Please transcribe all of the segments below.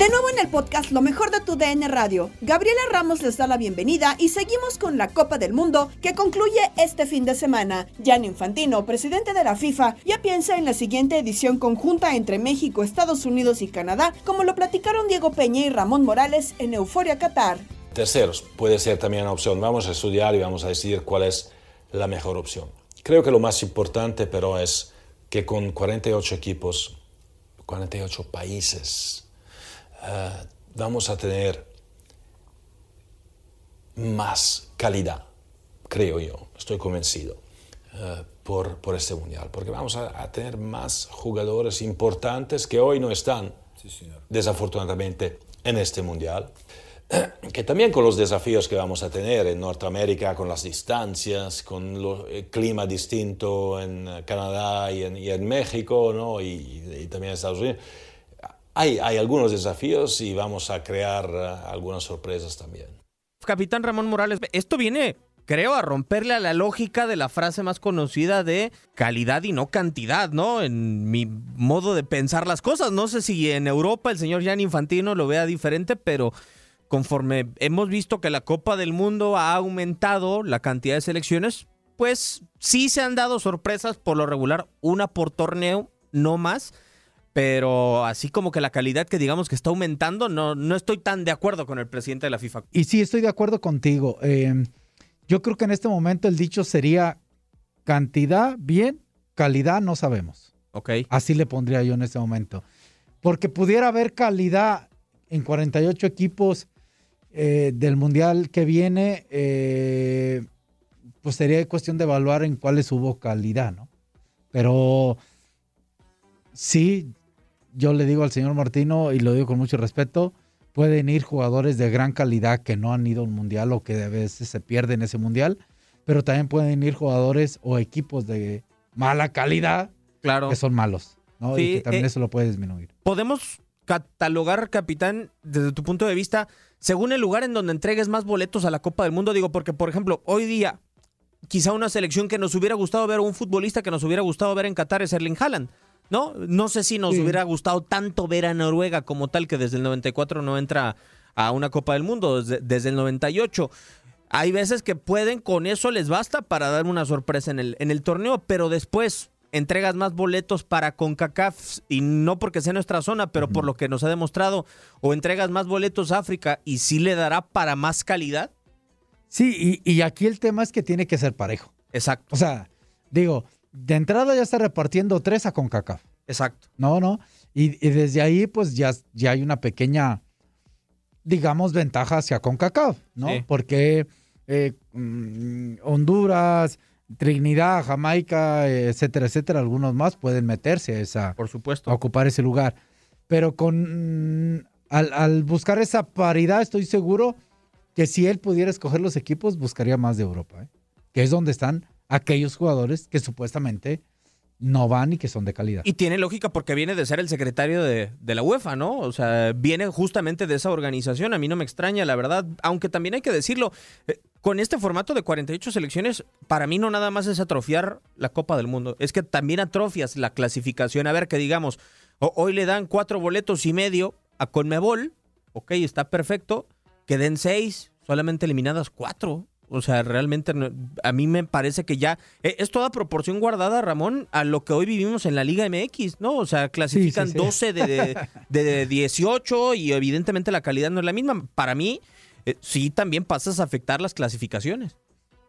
De nuevo en el podcast Lo mejor de tu DN Radio, Gabriela Ramos les da la bienvenida y seguimos con la Copa del Mundo que concluye este fin de semana. Gianni Infantino, presidente de la FIFA, ya piensa en la siguiente edición conjunta entre México, Estados Unidos y Canadá, como lo platicaron Diego Peña y Ramón Morales en Euforia Qatar. Terceros, puede ser también una opción. Vamos a estudiar y vamos a decidir cuál es la mejor opción. Creo que lo más importante, pero, es que con 48 equipos, 48 países, eh, vamos a tener más calidad, creo yo, estoy convencido, eh, por, por este mundial, porque vamos a, a tener más jugadores importantes que hoy no están, desafortunadamente, en este mundial que también con los desafíos que vamos a tener en Norteamérica, con las distancias, con el clima distinto en eh, Canadá y en, y en México, ¿no? y, y, también en Estados Unidos, hay, hay algunos desafíos y vamos a crear uh, algunas sorpresas también. Capitán Ramón Morales, esto viene, creo, a romperle a la lógica de la frase más conocida de calidad y no cantidad, ¿no? En mi modo de pensar las cosas. No sé si en Europa el señor Gianni Infantino lo vea diferente, pero conforme hemos visto que la Copa del Mundo ha aumentado la cantidad de selecciones, pues sí se han dado sorpresas por lo regular, una por torneo, no más. Pero así como que la calidad que digamos que está aumentando, no, no estoy tan de acuerdo con el presidente de la FIFA. Y sí, estoy de acuerdo contigo. Eh, yo creo que en este momento el dicho sería cantidad, bien, calidad, no sabemos. Ok. Así le pondría yo en este momento. Porque pudiera haber calidad en 48 equipos eh, del Mundial que viene, eh, pues sería cuestión de evaluar en cuáles hubo calidad, ¿no? Pero sí, yo le digo al señor Martino, y lo digo con mucho respeto, pueden ir jugadores de gran calidad que no han ido a un mundial o que a veces se pierden ese mundial, pero también pueden ir jugadores o equipos de mala calidad claro. que son malos, ¿no? Sí, y que también eh, eso lo puede disminuir. Podemos catalogar, capitán, desde tu punto de vista, según el lugar en donde entregues más boletos a la Copa del Mundo, digo, porque, por ejemplo, hoy día, quizá una selección que nos hubiera gustado ver, o un futbolista que nos hubiera gustado ver en Qatar es Erling Haaland. ¿No? No sé si nos Sí. hubiera gustado tanto ver a Noruega como tal, que desde el 94 no entra a una Copa del Mundo desde, desde el 98. Hay veces que pueden, con eso les basta para dar una sorpresa en el, en el torneo, pero después entregas más boletos para CONCACAF y no porque sea nuestra zona, pero por lo que nos ha demostrado, o entregas más boletos a África y sí le dará para más calidad. Sí, y, y aquí el tema es que tiene que ser parejo. Exacto. O sea, digo, de entrada ya está repartiendo tres a CONCACAF. Exacto. No, no. Y, y desde ahí, pues ya, ya hay una pequeña, digamos, ventaja hacia CONCACAF, ¿no? Sí. Porque eh, mm, Honduras, Trinidad, Jamaica, etcétera, etcétera, algunos más pueden meterse a esa, Por supuesto. a ocupar ese lugar. Pero con mm, al, al buscar esa paridad, estoy seguro que si él pudiera escoger los equipos, buscaría más de Europa, ¿eh? que es donde están aquellos jugadores que supuestamente no van y que son de calidad. Y tiene lógica porque viene de ser el secretario de, de la UEFA, ¿no? O sea, viene justamente de esa organización. A mí no me extraña, la verdad. Aunque también hay que decirlo, eh, con este formato de 48 selecciones, para mí no nada más es atrofiar la Copa del Mundo. Es que también atrofias la clasificación. A ver, que digamos, hoy le dan cuatro boletos y medio a Conmebol. Ok, está perfecto. Que den seis, solamente eliminadas cuatro. O sea, realmente no- a mí me parece que ya eh, es toda proporción guardada, Ramón, a lo que hoy vivimos en la Liga MX, ¿no? O sea, clasifican sí. 12 de, de, de 18 y evidentemente la calidad no es la misma. Para mí, eh, sí también pasas a afectar las clasificaciones.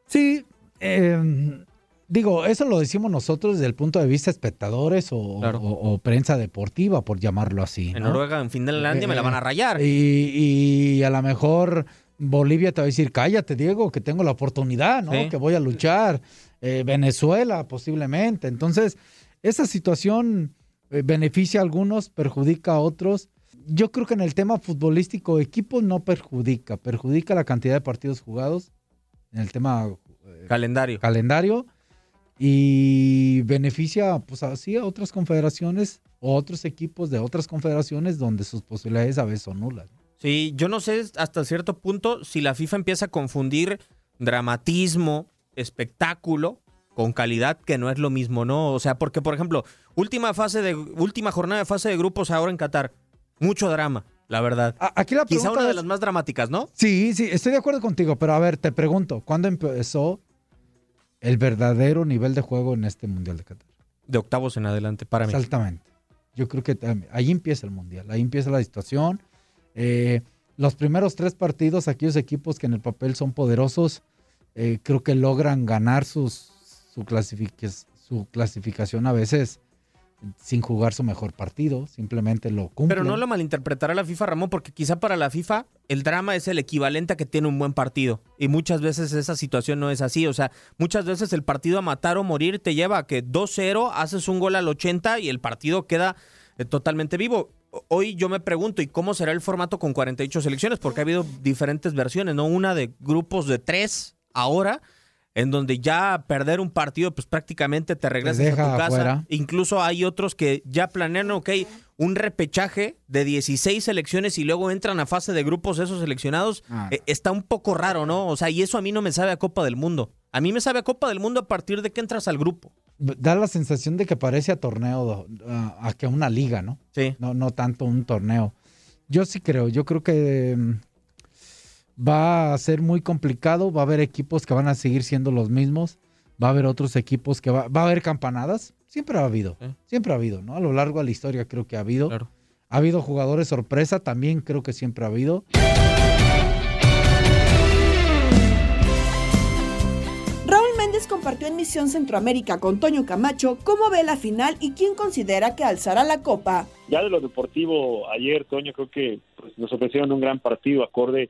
Sí, eh, digo, eso lo decimos nosotros desde el punto de vista espectadores o, Claro. o- o prensa deportiva, por llamarlo así. En ¿no? Noruega, en Finlandia, me la van a rayar. Y, y a lo mejor Bolivia te va a decir, cállate, Diego, que tengo la oportunidad, ¿no? Sí. Que voy a luchar. Eh, Venezuela, posiblemente. Entonces, esa situación eh, beneficia a algunos, perjudica a otros. Yo creo que en el tema futbolístico, equipos no perjudica, perjudica la cantidad de partidos jugados en el tema Calendario. calendario y beneficia pues así a otras confederaciones o otros equipos de otras confederaciones donde sus posibilidades a veces son nulas. Sí, yo no sé hasta cierto punto si la FIFA empieza a confundir dramatismo, espectáculo con calidad, que no es lo mismo, ¿no? O sea, porque, por ejemplo, última fase de última jornada de fase de grupos ahora en Qatar, mucho drama, la verdad. Aquí la Quizá pregunta una de las más dramáticas, ¿no? Sí, sí, estoy de acuerdo contigo, pero a ver, te pregunto, ¿cuándo empezó el verdadero nivel de juego en este Mundial de Qatar? De octavos en adelante, para mí. Exactamente. Yo creo que tam- ahí empieza el Mundial, ahí empieza la situación. Eh, los primeros tres partidos, aquellos equipos que en el papel son poderosos, eh, creo que logran ganar su, su clasificación a veces sin jugar su mejor partido, simplemente lo cumplen. Pero no lo malinterpretará la FIFA, Ramón, porque quizá para la FIFA el drama es el equivalente a que tiene un buen partido. Y muchas veces esa situación no es así. O sea, muchas veces el partido a matar o morir te lleva a que 2-0, haces un gol al 80 y el partido queda eh, totalmente vivo. Hoy yo me pregunto, ¿y cómo será el formato con 48 selecciones? Porque ha habido diferentes versiones, ¿no? Una de grupos de tres ahora, en donde ya perder un partido, pues prácticamente te regresas a tu casa. afuera. Incluso hay otros que ya planean, ok, un repechaje de 16 selecciones y luego entran a fase de grupos esos seleccionados. Ah. Eh, está un poco raro, ¿no? O sea, y eso a mí no me sabe a Copa del Mundo. A mí me sabe a Copa del Mundo a partir de que entras al grupo. Da la sensación de que parece a torneo, a, a que a una liga, ¿no? Sí. No, no tanto un torneo. Yo sí creo, yo creo que mm, va a ser muy complicado, va a haber equipos que van a seguir siendo los mismos, va a haber otros equipos que va, va a haber campanadas, siempre ha habido, siempre ha habido, ¿no? A lo largo de la historia creo que ha habido. Ha habido jugadores sorpresa, también creo que siempre ha habido. Compartió en Misión Centroamérica con Toño Camacho cómo ve la final y quién considera que alzará la copa. Ya de lo deportivo, ayer, Toño, creo que pues, nos ofrecieron un gran partido acorde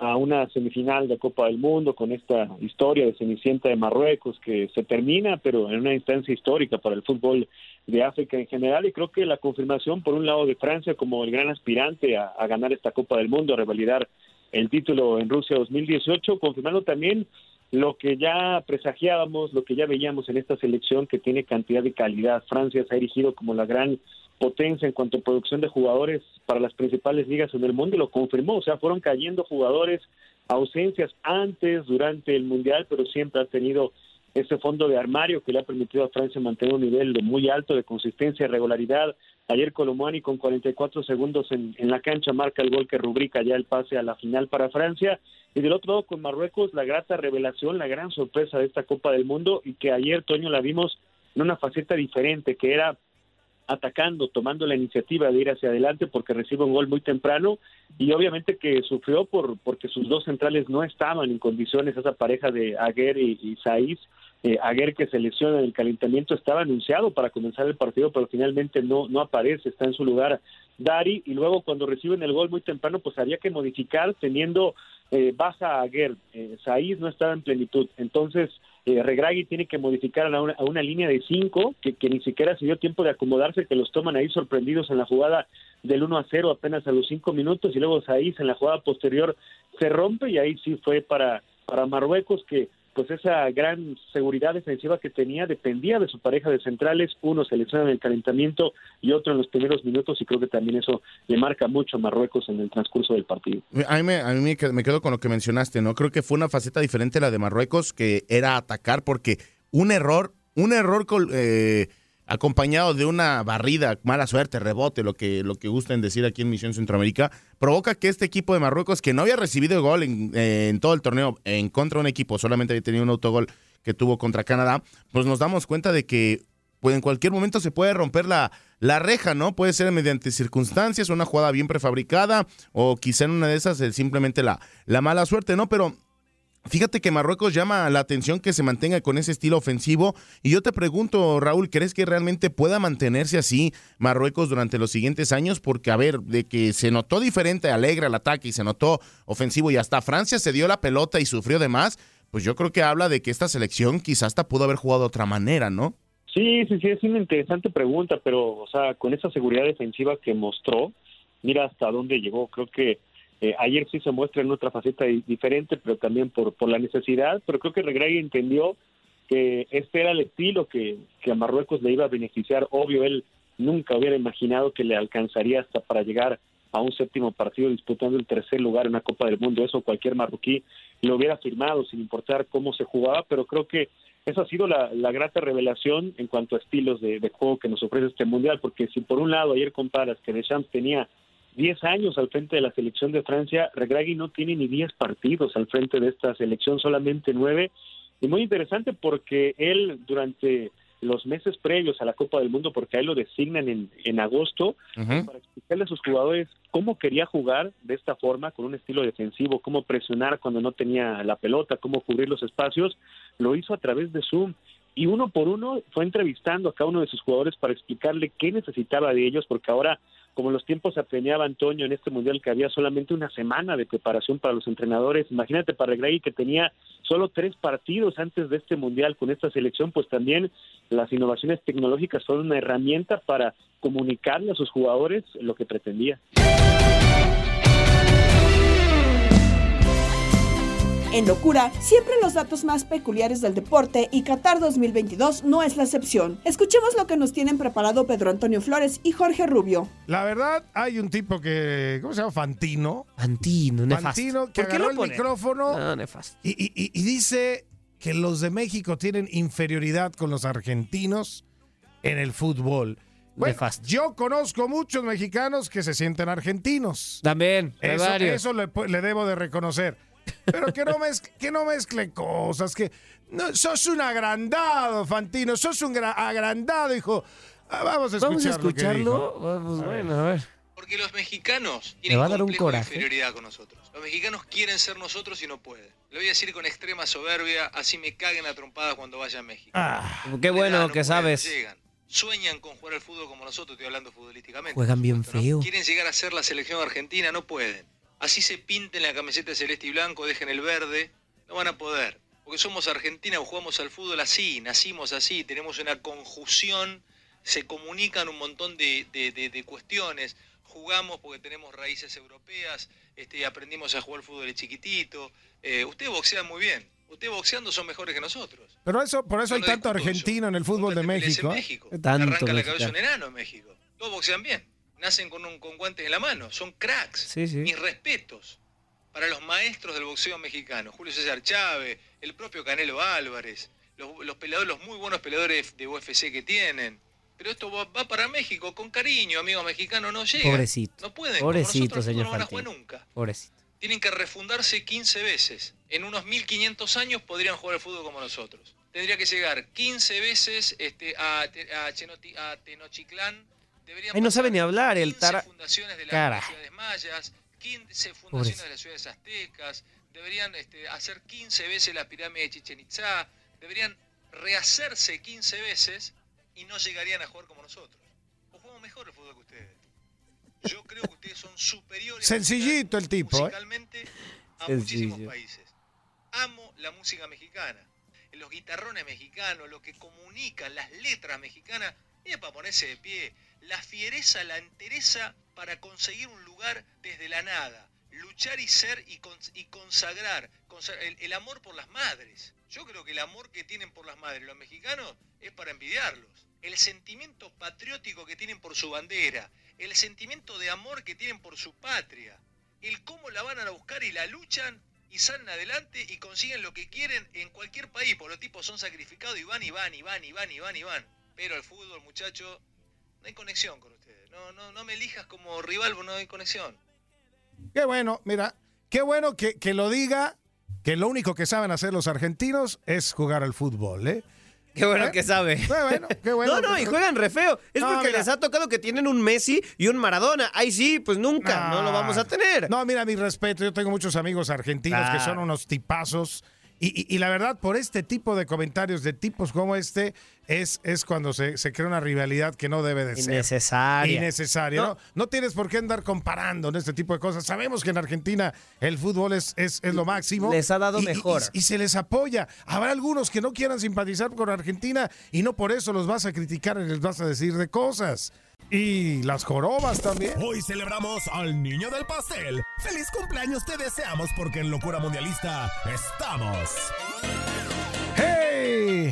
a una semifinal de Copa del Mundo con esta historia de Cenicienta de Marruecos que se termina, pero en una instancia histórica para el fútbol de África en general. Y creo que la confirmación, por un lado, de Francia como el gran aspirante a, a ganar esta Copa del Mundo, a revalidar el título en Rusia 2018, confirmando también lo que ya presagiábamos, lo que ya veíamos en esta selección que tiene cantidad de calidad. Francia se ha erigido como la gran potencia en cuanto a producción de jugadores para las principales ligas en el mundo y lo confirmó, o sea, fueron cayendo jugadores, ausencias antes, durante el Mundial, pero siempre ha tenido ese fondo de armario que le ha permitido a Francia mantener un nivel muy alto de consistencia y regularidad. Ayer Colomani con 44 segundos en, en la cancha marca el gol que rubrica ya el pase a la final para Francia. Y del otro lado con Marruecos, la grata revelación, la gran sorpresa de esta Copa del Mundo y que ayer, Toño, la vimos en una faceta diferente, que era atacando, tomando la iniciativa de ir hacia adelante porque recibe un gol muy temprano y obviamente que sufrió por porque sus dos centrales no estaban en condiciones, esa pareja de Aguer y, y Saiz, eh, Aguer que se lesiona en el calentamiento estaba anunciado para comenzar el partido pero finalmente no, no aparece, está en su lugar Dari y luego cuando reciben el gol muy temprano pues había que modificar teniendo eh, baja Aguer, eh, Saiz no estaba en plenitud, entonces eh, Regragui tiene que modificar a una, a una línea de cinco que, que, ni siquiera se dio tiempo de acomodarse, que los toman ahí sorprendidos en la jugada del 1 a 0 apenas a los cinco minutos y luego Saiz en la jugada posterior se rompe y ahí sí fue para, para Marruecos que pues esa gran seguridad defensiva que tenía dependía de su pareja de centrales, uno se lesiona en el calentamiento y otro en los primeros minutos y creo que también eso le marca mucho a Marruecos en el transcurso del partido. A mí, me, a mí me quedo con lo que mencionaste, ¿no? Creo que fue una faceta diferente la de Marruecos que era atacar porque un error, un error eh, acompañado de una barrida, mala suerte, rebote, lo que, lo que gusten decir aquí en Misión Centroamérica, provoca que este equipo de Marruecos, que no había recibido gol en, en, todo el torneo en contra de un equipo, solamente había tenido un autogol que tuvo contra Canadá, pues nos damos cuenta de que pues en cualquier momento se puede romper la, la reja, ¿no? Puede ser mediante circunstancias, una jugada bien prefabricada, o quizá en una de esas es simplemente la, la mala suerte, ¿no? Pero Fíjate que Marruecos llama la atención que se mantenga con ese estilo ofensivo. Y yo te pregunto, Raúl, ¿crees que realmente pueda mantenerse así Marruecos durante los siguientes años? Porque, a ver, de que se notó diferente, alegre al ataque y se notó ofensivo y hasta Francia se dio la pelota y sufrió de más, pues yo creo que habla de que esta selección quizás hasta pudo haber jugado de otra manera, ¿no? Sí, sí, sí, es una interesante pregunta, pero, o sea, con esa seguridad defensiva que mostró, mira hasta dónde llegó. Creo que eh, ayer sí se muestra en otra faceta diferente, pero también por, por la necesidad, pero creo que Regregui entendió que este era el estilo que, que a Marruecos le iba a beneficiar. Obvio, él nunca hubiera imaginado que le alcanzaría hasta para llegar a un séptimo partido disputando el tercer lugar en una Copa del Mundo. Eso cualquier marroquí lo hubiera firmado sin importar cómo se jugaba, pero creo que esa ha sido la, la grata revelación en cuanto a estilos de, de, juego que nos ofrece este Mundial, porque si por un lado ayer comparas que Deschamps tenía 10 años al frente de la selección de Francia, Regragui no tiene ni 10 partidos al frente de esta selección, solamente 9. Y muy interesante porque él durante los meses previos a la Copa del Mundo, porque a él lo designan en, en agosto, uh -huh. para explicarle a sus jugadores cómo quería jugar de esta forma, con un estilo defensivo, cómo presionar cuando no tenía la pelota, cómo cubrir los espacios, lo hizo a través de Zoom. Y uno por uno fue entrevistando a cada uno de sus jugadores para explicarle qué necesitaba de ellos, porque ahora como los tiempos apremiaba Antonio en este mundial que había solamente una semana de preparación para los entrenadores, imagínate para Regragui que tenía solo tres partidos antes de este mundial con esta selección, pues también las innovaciones tecnológicas son una herramienta para comunicarle a sus jugadores lo que pretendía. En Locura, siempre los datos más peculiares del deporte y Qatar 2022 no es la excepción. Escuchemos lo que nos tienen preparado Pedro Antonio Flores y Jorge Rubio. La verdad, hay un tipo que, ¿cómo se llama? Fantino. Fantino, nefasto. Fantino, que ¿Por qué agarró lo el micrófono No, nefasto. y, y- y- y dice que los de México tienen inferioridad con los argentinos en el fútbol. Bueno, yo conozco muchos mexicanos que se sienten argentinos. También, hay Eso, varios. eso le, le debo de reconocer. Pero que no, mezcle, que no mezcle cosas, que no, sos un agrandado, Fantino, sos un gra- agrandado, hijo. Ah, Vamos a escuchar Vamos a lo que escucharlo. dijo. Vamos, bueno, a ver. Porque los mexicanos Me tienen va a dar un coraje. inferioridad con nosotros. Los mexicanos quieren ser nosotros y no pueden. Lo voy a decir con extrema soberbia, así me caguen a trompadas cuando vaya a México. Ah, Qué bueno que sabes. Llegan, sueñan con jugar al fútbol como nosotros, estoy hablando futbolísticamente. Juegan bien feo. Quieren llegar a ser la selección argentina, no pueden. Así se pinten la camiseta celeste y blanco, dejen el verde, no van a poder. Porque somos Argentina o jugamos al fútbol así, nacimos así, tenemos una conjunción, se comunican un montón de, de- de- de cuestiones. Jugamos porque tenemos raíces europeas, este, aprendimos a jugar fútbol de chiquitito. Eh, ustedes boxean muy bien. Ustedes boxeando son mejores que nosotros. Pero eso, por eso hay tanto eso. argentino en el fútbol de en México. ¿eh? México. Tanto Arranca la cabeza un enano en México. Todos boxean bien. Nacen con, un, con guantes en la mano. Son cracks. Sí, sí. Mis respetos para los maestros del boxeo mexicano. Julio César Chávez, el propio Canelo Álvarez, los, los peleadores, los muy buenos peleadores de UFC que tienen. Pero esto va, va para México con cariño, amigo mexicano, no llega. Pobrecito. No pueden. Pobrecito, nosotros, señor no van a jugar nunca. Pobrecito. Tienen que refundarse 15 veces. En unos 1500 años podrían jugar al fútbol como nosotros. Tendría que llegar 15 veces este, a, a, Chenoti- a Tenochtitlán. Ay, no sabe ni hablar el tara. fundaciones de las Cara. ciudades mayas, 15 fundaciones Pobrecito. de las ciudades aztecas, deberían este, hacer 15 veces la pirámide de Chichen Itzá, deberían rehacerse 15 veces y no llegarían a jugar como nosotros. O jugamos mejor el fútbol que ustedes. Yo creo que ustedes son superiores Sencillito el tipo, ¿eh? musicalmente a Sencillo. muchísimos países. Amo la música mexicana, los guitarrones mexicanos, lo que comunican, las letras mexicanas, y es para ponerse de pie, la fiereza, la entereza para conseguir un lugar desde la nada, luchar y ser y, cons- y consagrar, consa- el, amor por las madres. Yo creo que el amor que tienen por las madres los mexicanos es para envidiarlos. El sentimiento patriótico que tienen por su bandera, el sentimiento de amor que tienen por su patria, el cómo la van a buscar y la luchan y salen adelante y consiguen lo que quieren en cualquier país, porque los tipos son sacrificados y van y van y van y van y van y van. Pero el fútbol, muchacho, hay conexión con ustedes. No, no, no me elijas como rival, porque no hay conexión. Qué bueno, mira, qué bueno que, que lo diga, que lo único que saben hacer los argentinos es jugar al fútbol, ¿eh? Qué bueno ¿Eh? que sabe. Qué bueno, qué bueno. No, no, y juegan re feo. Es No, porque mira. les ha tocado que tienen un Messi y un Maradona. Ahí sí, pues nunca, no, lo vamos a tener. No, mira, mi respeto, yo tengo muchos amigos argentinos que son Claro. unos tipazos. Y, y- y la verdad, por este tipo de comentarios de tipos como este, es, es cuando se, se crea una rivalidad que no debe de ser. Innecesaria. Innecesaria, ¿no? No. No tienes por qué andar comparando en este tipo de cosas. Sabemos que en Argentina el fútbol es, es, es lo máximo. Les ha dado Y- mejor. Y, y se les apoya. Habrá algunos que no quieran simpatizar con Argentina y no por eso los vas a criticar y les vas a decir de cosas. Y las jorobas también. Hoy celebramos al niño del pastel. ¡Feliz cumpleaños te deseamos porque en Locura Mundialista estamos! ¡Hey!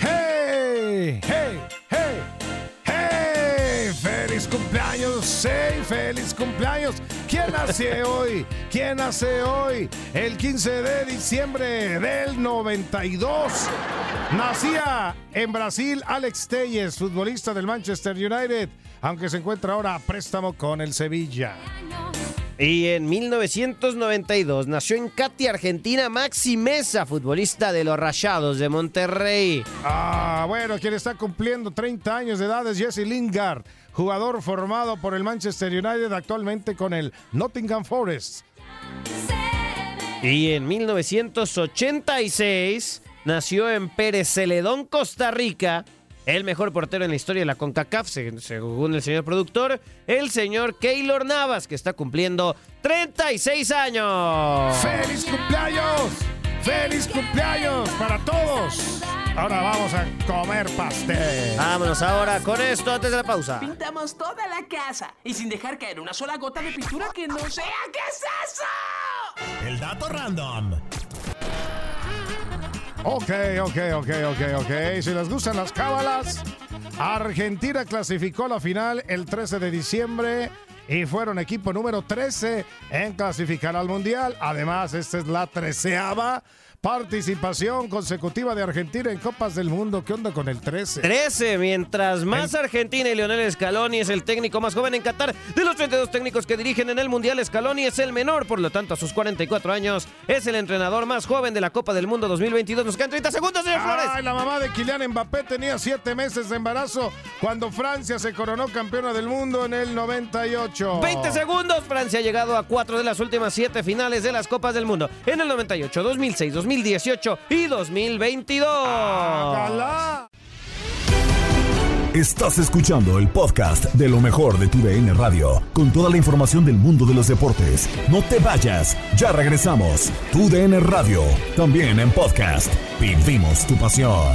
¡Hey! ¡Hey! ¡Sí! ¡Feliz cumpleaños! ¿Quién nace hoy? ¿Quién nace hoy? El 15 de diciembre del 92. Nacía en Brasil Alex Telles, futbolista del Manchester United, aunque se encuentra ahora a préstamo con el Sevilla. Y en 1992 nació en Cati, Argentina, Maxi Mesa, futbolista de los Rayados de Monterrey. Ah, bueno, quien está cumpliendo 30 años de edad es Jesse Lingard, jugador formado por el Manchester United actualmente con el Nottingham Forest. Y en 1986 nació en Pérez Celedón, Costa Rica, el mejor portero en la historia de la CONCACAF, se- según el señor productor, el señor Keylor Navas, que está cumpliendo 36 años. ¡Feliz cumpleaños! ¡Feliz cumpleaños para todos! Ahora vamos a comer pastel. Vámonos ahora con esto antes de la pausa. Pintamos toda la casa y sin dejar caer una sola gota de pintura que no sea. ¿Qué es eso? El dato random. Ok, ok, ok, ok, ok. Si les gustan las cábalas, Argentina clasificó a la final el 13 de diciembre y fueron equipo número 13 en clasificar al Mundial. Además, esta es la treceava participación consecutiva de Argentina en Copas del Mundo. ¿Qué onda con el 13? 13, mientras más Argentina y Lionel Scaloni es el técnico más joven en Qatar. De los 32 técnicos que dirigen en el Mundial, Scaloni es el menor, por lo tanto a sus 44 años es el entrenador más joven de la Copa del Mundo 2022. Nos quedan 30 segundos, señor Flores. Ay, la mamá de Kylian Mbappé tenía siete meses de embarazo cuando Francia se coronó campeona del mundo en el 98. 20 segundos. Francia ha llegado a cuatro de las últimas siete finales de las Copas del Mundo. En el 98, 2006, 2018 y 2022. Estás escuchando el podcast de lo mejor de tu DN Radio, con toda la información del mundo de los deportes. No te vayas, ya regresamos. Tu DN Radio, también en podcast. Vivimos tu pasión.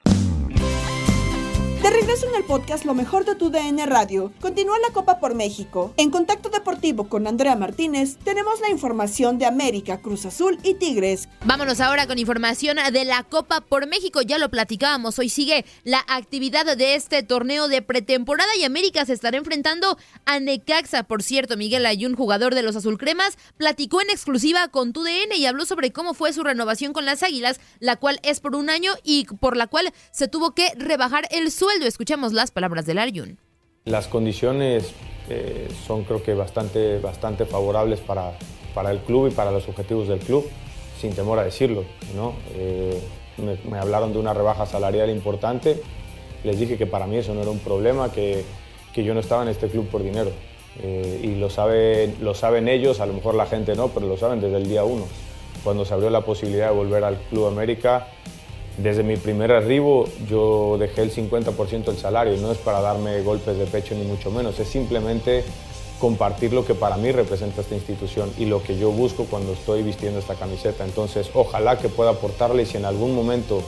Thank you. Regreso en el podcast Lo mejor de tu DN Radio, continúa la Copa por México. En Contacto Deportivo con Andrea Martínez, tenemos la información de América, Cruz Azul y Tigres. Vámonos ahora con información de la Copa por México. Ya lo platicábamos, hoy sigue la actividad de este torneo de pretemporada y América se estará enfrentando a Necaxa. Por cierto, Miguel Ayun, jugador de los Azulcremas, platicó en exclusiva con tu DN y habló sobre cómo fue su renovación con las Águilas, la cual es por un año y por la cual se tuvo que rebajar el sueldo. Escuchamos las palabras del Ayun. Las condiciones eh, son creo que bastante, bastante favorables para, para el club y para los objetivos del club, sin temor a decirlo. ¿no? Eh, me, me hablaron de una rebaja salarial importante, les dije que para mí eso no era un problema, que, que yo no estaba en este club por dinero. Eh, y lo saben, lo saben ellos, a lo mejor la gente no, pero lo saben desde el día uno. Cuando se abrió la posibilidad de volver al Club América, desde mi primer arribo yo dejé el 50% del salario no es para darme golpes de pecho ni mucho menos, es simplemente compartir lo que para mí representa esta institución y lo que yo busco cuando estoy vistiendo esta camiseta. Entonces, ojalá que pueda aportarle y si en algún momento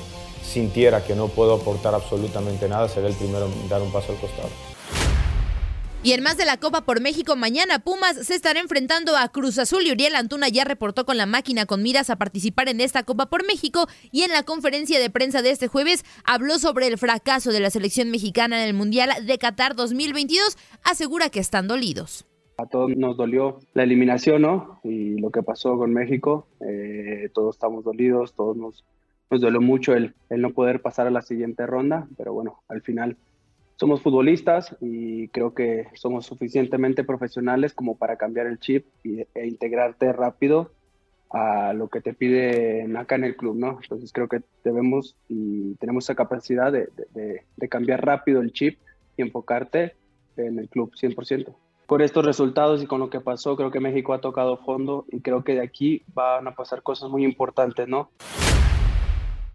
sintiera que no puedo aportar absolutamente nada, seré el primero en dar un paso al costado. Y en más de la Copa por México, mañana Pumas se estará enfrentando a Cruz Azul y Uriel Antuna ya reportó con la máquina con miras a participar en esta Copa por México y en la conferencia de prensa de este jueves habló sobre el fracaso de la selección mexicana en el Mundial de Qatar 2022, asegura que están dolidos. A todos nos dolió la eliminación, ¿no? Y lo que pasó con México, eh, todos estamos dolidos, todos nos, nos mucho el no poder pasar a la siguiente ronda, pero bueno, al final somos futbolistas y creo que somos suficientemente profesionales como para cambiar el chip y, e integrarte rápido a lo que te pide acá en el club, ¿no? Entonces creo que debemos y tenemos esa capacidad de, de, de cambiar rápido el chip y enfocarte en el club 100%. Por estos resultados y con lo que pasó, creo que México ha tocado fondo y creo que de aquí van a pasar cosas muy importantes, ¿no?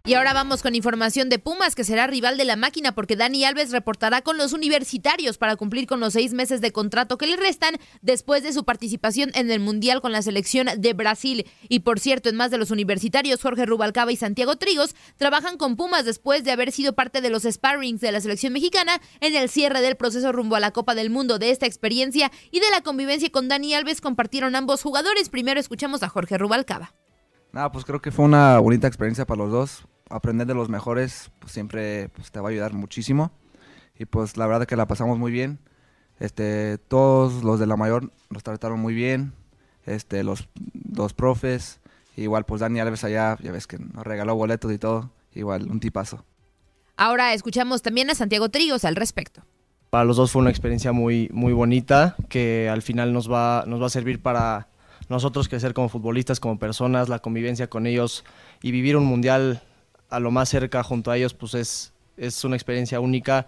Y ahora vamos con información de Pumas, que será rival de la máquina, porque Dani Alves reportará con los universitarios para cumplir con los seis meses de contrato que le restan después de su participación en el Mundial con la selección de Brasil. Y por cierto, en más de los universitarios, Jorge Rubalcaba y Santiago Trigos trabajan con Pumas después de haber sido parte de los sparrings de la selección mexicana en el cierre del proceso rumbo a la Copa del Mundo. De esta experiencia y de la convivencia con Dani Alves compartieron ambos jugadores. Primero escuchamos a Jorge Rubalcaba. Nada, pues creo que fue una bonita experiencia para los dos aprender de los mejores pues, siempre pues, te va a ayudar muchísimo. Y pues la verdad que la pasamos muy bien. Este, todos los de la mayor nos trataron muy bien. Este, los dos profes. Igual pues Dani Alves allá, ya ves que nos regaló boletos y todo. Igual, un tipazo. Ahora escuchamos también a Santiago Trigos al respecto. Para los dos fue una experiencia muy, muy bonita que al final nos va, nos va a servir para nosotros crecer como futbolistas, como personas, la convivencia con ellos y vivir un mundial a lo más cerca junto a ellos, pues es, es una experiencia única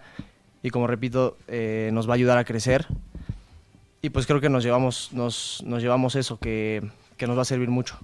y como repito, eh, nos va a ayudar a crecer. Y pues creo que nos llevamos, nos, nos llevamos eso, que, que nos va a servir mucho.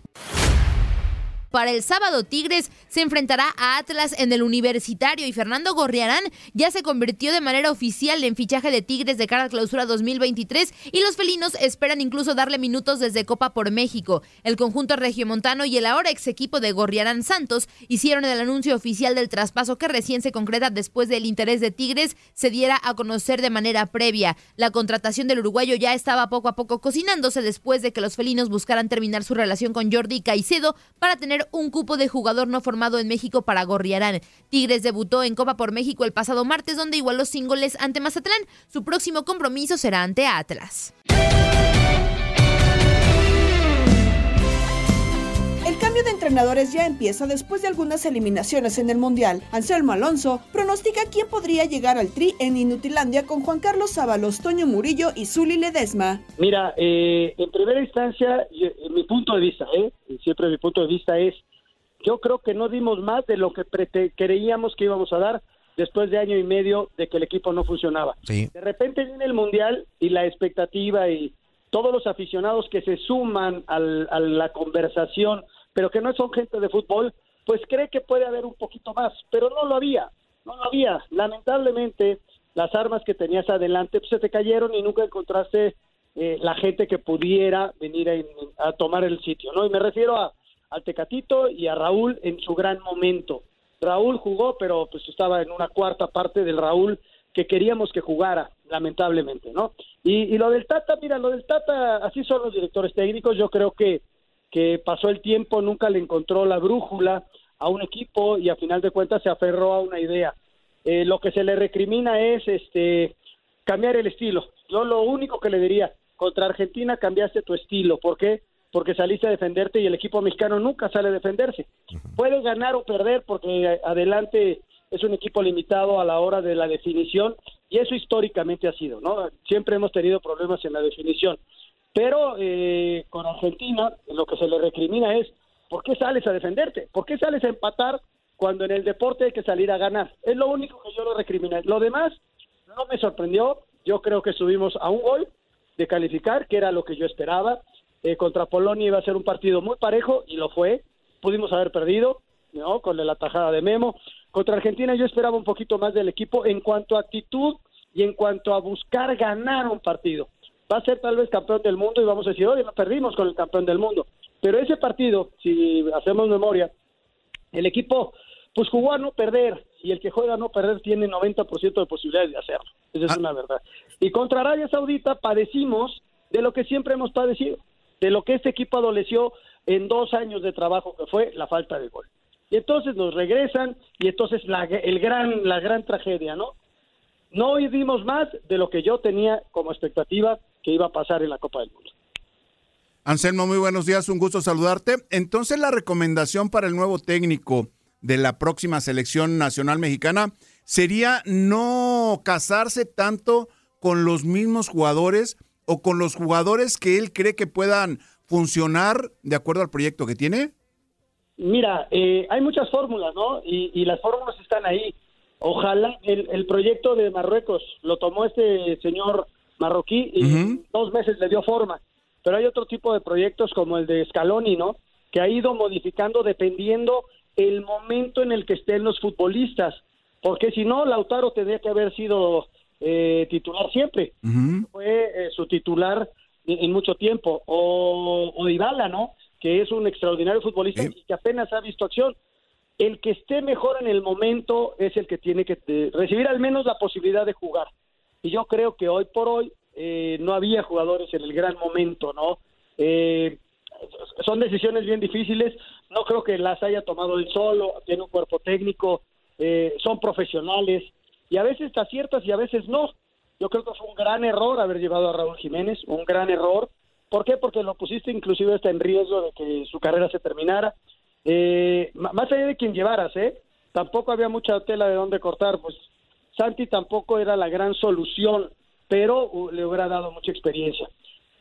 Para el sábado, Tigres se enfrentará a Atlas en el Universitario y Fernando Gorriarán ya se convirtió de manera oficial en fichaje de Tigres de cara a clausura 2023 y los felinos esperan incluso darle minutos desde Copa por México. El conjunto regiomontano y el ahora ex equipo de Gorriarán Santos hicieron el anuncio oficial del traspaso que recién se concreta después del interés de Tigres se diera a conocer de manera previa. La contratación del uruguayo ya estaba poco a poco cocinándose después de que los felinos buscaran terminar su relación con Jordi Caicedo para tener un cupo de jugador no formado en México para Gorriarán. Tigres debutó en Copa por México el pasado martes, donde igualó sin goles ante Mazatlán. Su próximo compromiso será ante Atlas. El cambio de entrenadores ya empieza después de algunas eliminaciones en el Mundial. Anselmo Alonso pronostica quién podría llegar al tri en Inutilandia con Juan Carlos Sábalos, Toño Murillo y Zuli Ledesma. Mira, eh, en primera instancia, yo- en mi punto de vista, ¿eh? siempre mi punto de vista es yo creo que no dimos más de lo que prete- creíamos que íbamos a dar después de año y medio de que el equipo no funcionaba. Sí. De repente viene el Mundial y la expectativa y todos los aficionados que se suman al- a la conversación, pero que no son gente de fútbol, pues cree que puede haber un poquito más, pero no lo había, no lo había. Lamentablemente, las armas que tenías adelante pues, se te cayeron y nunca encontraste eh, la gente que pudiera venir a, a tomar el sitio, ¿no? Y me refiero a, al Tecatito y a Raúl en su gran momento. Raúl jugó, pero pues estaba en una cuarta parte del Raúl que queríamos que jugara, lamentablemente, ¿no? Y, y lo del Tata, mira, lo del Tata, así son los directores técnicos, yo creo que, que pasó el tiempo, nunca le encontró la brújula a un equipo y a final de cuentas se aferró a una idea. Eh, lo que se le recrimina es este cambiar el estilo. Yo lo único que le diría, contra Argentina cambiaste tu estilo. ¿Por qué? Porque saliste a defenderte y el equipo mexicano nunca sale a defenderse. Puede ganar o perder porque adelante es un equipo limitado a la hora de la definición y eso históricamente ha sido, ¿no? Siempre hemos tenido problemas en la definición. Pero eh, con Argentina lo que se le recrimina es ¿por qué sales a defenderte? ¿Por qué sales a empatar cuando en el deporte hay que salir a ganar? Es lo único que yo lo recriminé. Lo demás no me sorprendió. Yo creo que subimos a un gol de calificar, que era lo que yo esperaba. Eh, contra Polonia iba a ser un partido muy parejo y lo fue. Pudimos haber perdido, ¿no? Con la tajada de Memo. Contra Argentina yo esperaba un poquito más del equipo en cuanto a actitud y en cuanto a buscar ganar un partido. Va a ser tal vez campeón del mundo y vamos a decir, oye, no perdimos con el campeón del mundo. Pero ese partido, si hacemos memoria, el equipo pues jugó a no perder y el que juega a no perder tiene 90% de posibilidades de hacerlo. Esa es una verdad. Y contra Arabia Saudita padecimos de lo que siempre hemos padecido, de lo que este equipo adoleció en dos años de trabajo que fue la falta de gol. Y entonces nos regresan y entonces la, el gran, la gran tragedia, ¿no? No dimos más de lo que yo tenía como expectativa que iba a pasar en la Copa del Mundo. Anselmo, muy buenos días, un gusto saludarte. Entonces, la recomendación para el nuevo técnico de la próxima selección nacional mexicana sería no casarse tanto con los mismos jugadores o con los jugadores que él cree que puedan funcionar de acuerdo al proyecto que tiene. Mira, eh, hay muchas fórmulas, ¿no? Y, y las fórmulas están ahí. Ojalá el, el proyecto de Marruecos lo tomó este señor marroquí y dos meses le dio forma. Pero hay otro tipo de proyectos como el de Scaloni, ¿no? Que ha ido modificando dependiendo el momento en el que estén los futbolistas. Porque si no, Lautaro tendría que haber sido eh, titular siempre. Fue eh, su titular en, en mucho tiempo. O, o Dybala, ¿no? Que es un extraordinario futbolista y que apenas ha visto acción. El que esté mejor en el momento es el que tiene que eh, recibir al menos la posibilidad de jugar. Y yo creo que hoy por hoy eh, no había jugadores en el gran momento, ¿no? Eh, son decisiones bien difíciles. No creo que las haya tomado él solo. Tiene un cuerpo técnico. eh, son profesionales. Y a veces te aciertas y a veces no. Yo creo que fue un gran error haber llevado a Raúl Jiménez. Un gran error. ¿Por qué? Porque lo pusiste inclusive hasta en riesgo de que su carrera se terminara. Eh, más allá de quien llevaras, ¿eh? Tampoco había mucha tela de dónde cortar. Pues Santi tampoco era la gran solución, pero uh, le hubiera dado mucha experiencia.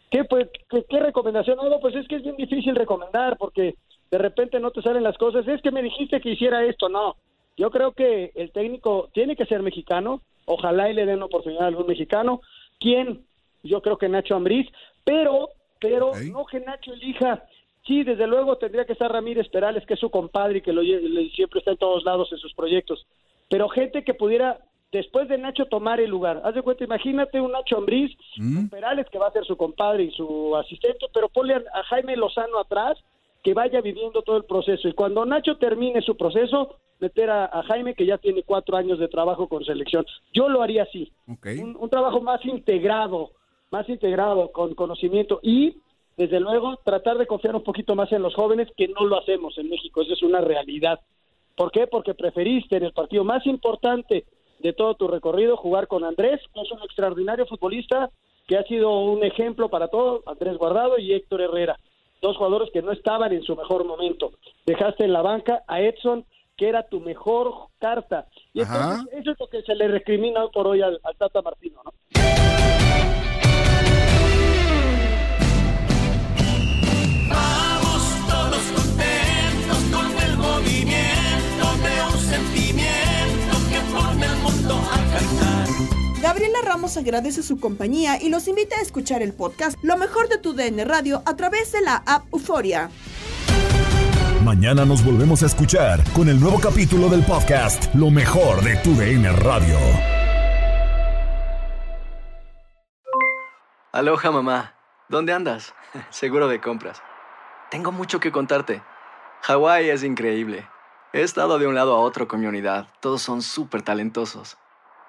¿Qué, pues, qué, qué recomendación hago? Pues es que es bien difícil recomendar porque de repente no te salen las cosas. Es que me dijiste que hiciera esto. No, yo creo que el técnico tiene que ser mexicano. Ojalá y le den oportunidad a algún mexicano. ¿Quién? Yo creo que Nacho Ambriz, pero, pero no que Nacho elija. Sí, desde luego tendría que estar Ramírez Perales, que es su compadre y que lo, le- siempre está en todos lados en sus proyectos. Pero gente que pudiera, después de Nacho, tomar el lugar. Haz de cuenta, imagínate un Nacho Ambriz, un Perales que va a ser su compadre y su asistente, pero ponle a, Jaime Lozano atrás que vaya viviendo todo el proceso. Y cuando Nacho termine su proceso, meter a, a Jaime, que ya tiene cuatro años de trabajo con selección. Yo lo haría así. Un, un trabajo más integrado, más integrado, con conocimiento y, desde luego, tratar de confiar un poquito más en los jóvenes, que no lo hacemos en México. Eso es una realidad. ¿Por qué? Porque preferiste en el partido más importante de todo tu recorrido jugar con Andrés, que es un extraordinario futbolista, que ha sido un ejemplo para todos, Andrés Guardado y Héctor Herrera, dos jugadores que no estaban en su mejor momento. Dejaste en la banca a Edson, que era tu mejor carta. Y entonces eso es lo que se le recrimina hoy por hoy al, al Tata Martino, ¿no? Agradece su compañía y los invita a escuchar el podcast Lo mejor de tu DN Radio a través de la app Euforia. Mañana nos volvemos a escuchar con el nuevo capítulo del podcast Lo mejor de tu DN Radio. Aloha mamá, ¿dónde andas? Seguro de compras. Tengo mucho que contarte. Hawái es increíble. He estado de un lado a otro con mi unidad. Todos son súper talentosos.